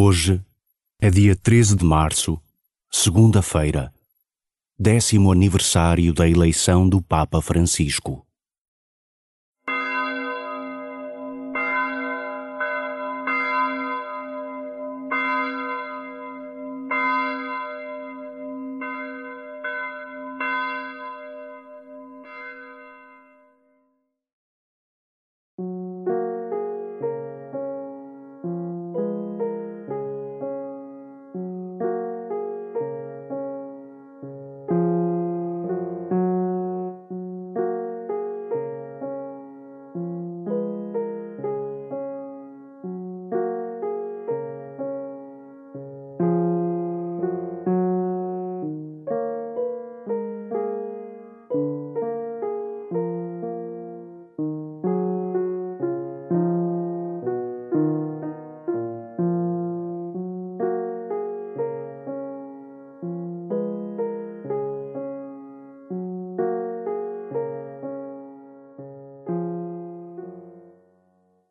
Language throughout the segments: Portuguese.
Hoje é dia 13 de março, segunda-feira, décimo aniversário da eleição do Papa Francisco.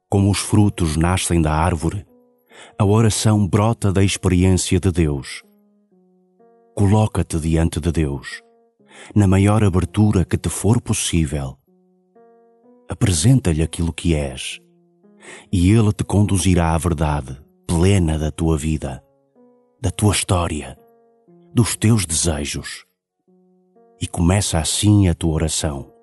Como os frutos nascem da árvore, a oração brota da experiência de Deus. Coloca-te diante de Deus, na maior abertura que te for possível. Apresenta-lhe aquilo que és, e Ele te conduzirá à verdade plena da tua vida, da tua história, dos teus desejos. E começa assim a tua oração.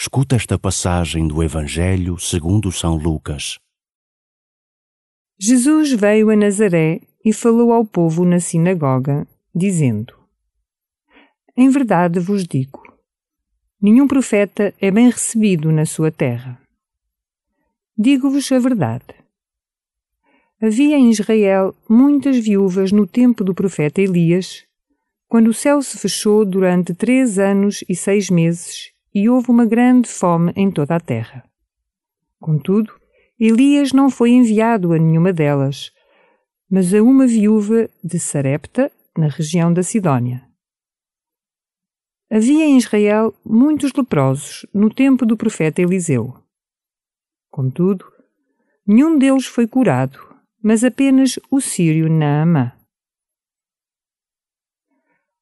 Escuta esta passagem do Evangelho segundo São Lucas. Jesus veio a Nazaré e falou ao povo na sinagoga, dizendo: Em verdade vos digo, nenhum profeta é bem recebido na sua terra. Digo-vos a verdade. Havia em Israel muitas viúvas no tempo do profeta Elias, quando o céu se fechou durante três anos e seis meses e houve uma grande fome em toda a terra. Contudo, Elias não foi enviado a nenhuma delas, mas a uma viúva de Sarepta, na região da Sidónia. Havia em Israel muitos leprosos no tempo do profeta Eliseu. Contudo, nenhum deles foi curado, mas apenas o sírio Naamã.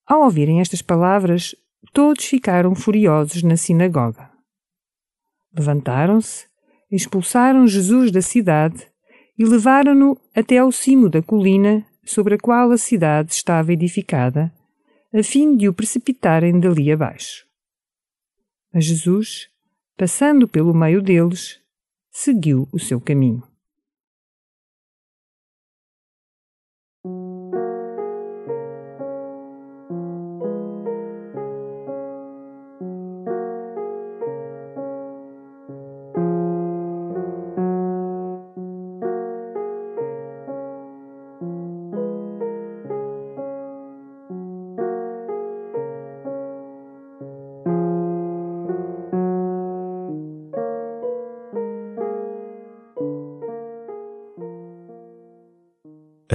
Ao ouvirem estas palavras, todos ficaram furiosos na sinagoga. Levantaram-se, expulsaram Jesus da cidade e levaram-no até ao cimo da colina sobre a qual a cidade estava edificada, a fim de o precipitarem dali abaixo. Mas Jesus, passando pelo meio deles, seguiu o seu caminho.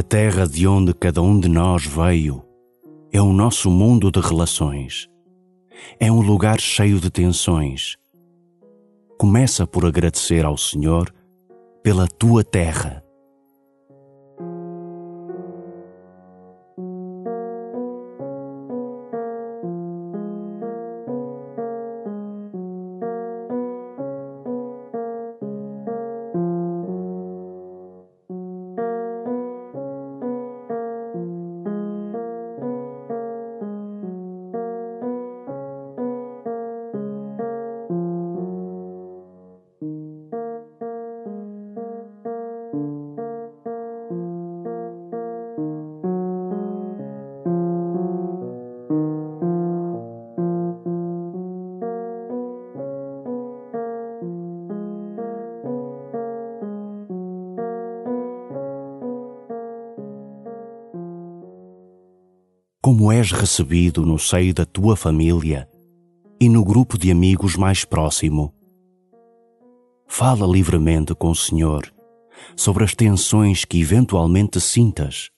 A terra de onde cada um de nós veio é o nosso mundo de relações. É um lugar cheio de tensões. Começa por agradecer ao Senhor pela tua terra como és recebido no seio da tua família e no grupo de amigos mais próximo. Fala livremente com o Senhor sobre as tensões que eventualmente sintas.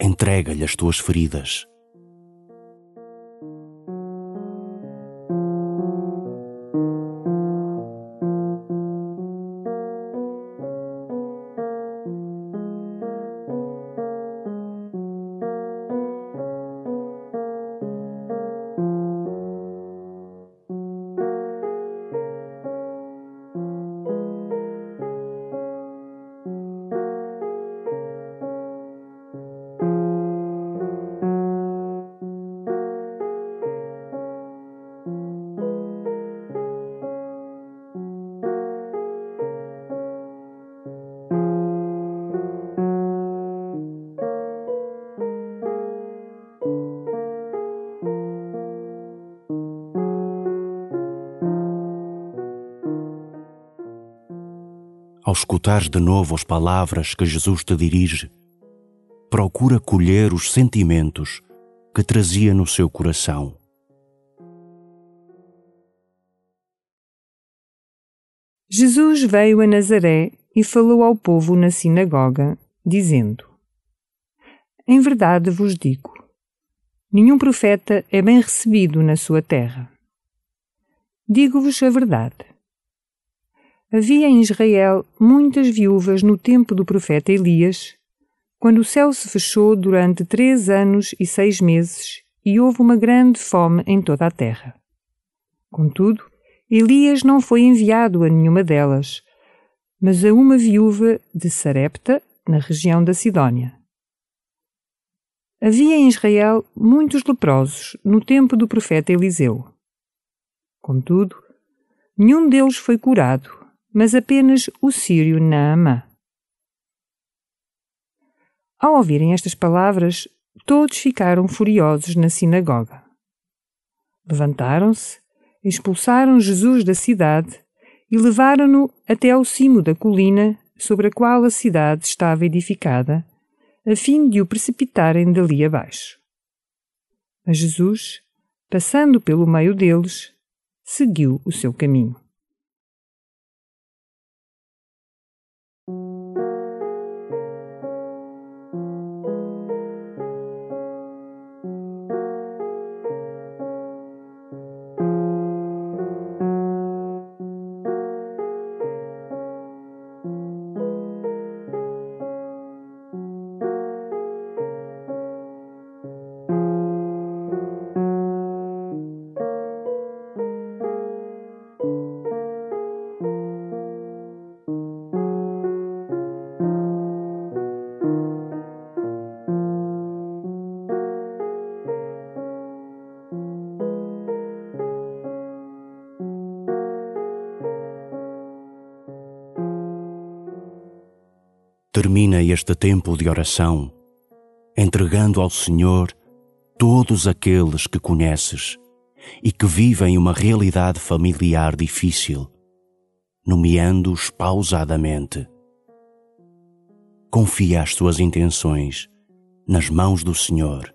Entrega-lhe as tuas feridas. Ao escutares de novo as palavras que Jesus te dirige, procura colher os sentimentos que trazia no seu coração. Jesus veio a Nazaré e falou ao povo na sinagoga, dizendo: Em verdade vos digo, nenhum profeta é bem recebido na sua terra. Digo-vos a verdade Havia em Israel muitas viúvas no tempo do profeta Elias, quando o céu se fechou durante três anos e seis meses e houve uma grande fome em toda a terra. Contudo, Elias não foi enviado a nenhuma delas, mas a uma viúva de Sarepta, na região da Sidónia. Havia em Israel muitos leprosos no tempo do profeta Eliseu. Contudo, nenhum deles foi curado, mas apenas o sírio Naamã. Ao ouvirem estas palavras, todos ficaram furiosos na sinagoga. Levantaram-se, expulsaram Jesus da cidade e levaram-no até ao cimo da colina sobre a qual a cidade estava edificada, a fim de o precipitarem dali abaixo. Mas Jesus, passando pelo meio deles, seguiu o seu caminho. Termina este tempo de oração entregando ao Senhor todos aqueles que conheces e que vivem uma realidade familiar difícil, nomeando-os pausadamente. Confia as tuas intenções nas mãos do Senhor